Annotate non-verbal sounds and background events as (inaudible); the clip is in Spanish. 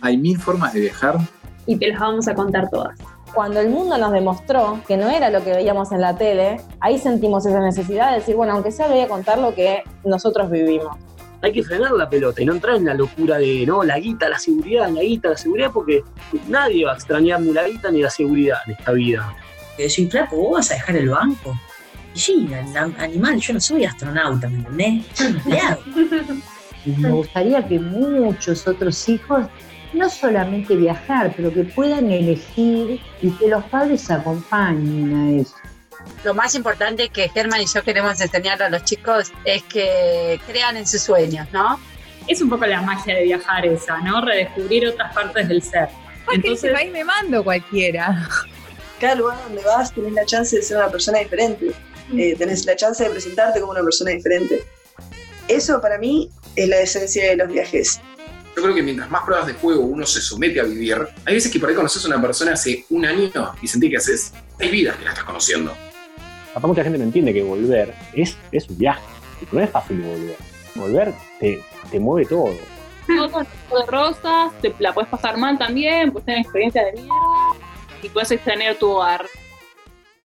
Hay mil formas de viajar. Y te las vamos a contar todas. Cuando el mundo nos demostró que no era lo que veíamos en la tele, ahí sentimos esa necesidad de decir, bueno, aunque sea, voy a contar lo que nosotros vivimos. Hay que frenar la pelota y no entrar en la locura de, no, la guita, la seguridad, la guita, la seguridad, porque nadie va a extrañar ni la guita ni la seguridad en esta vida. Que soy flaco, vos vas a dejar el banco. Y sí, animal, yo no soy astronauta, ¿me entendés? Soy empleado. (laughs) Me gustaría que muchos otros hijos no solamente viajar, pero que puedan elegir y que los padres acompañen a eso. Lo más importante que Germán y yo queremos enseñar a los chicos es que crean en sus sueños, ¿no? Es un poco la magia de viajar esa, ¿no? Redescubrir otras partes del ser. Entonces, ahí me mando cualquiera. Cada lugar donde vas tenés la chance de ser una persona diferente. Eh, tenés la chance de presentarte como una persona diferente. Eso para mí es la esencia de los viajes. Yo creo que mientras más pruebas de fuego uno se somete a vivir, hay veces que por ahí conoces a una persona hace un año y sentís que haces, hay vidas que la estás conociendo. Papá, mucha gente no entiende que volver es, es un viaje. No es fácil volver. Volver te, te mueve todo. Todo de rosas, te la puedes pasar mal también, puedes tener experiencias de mierda y puedes extrañar tu hogar.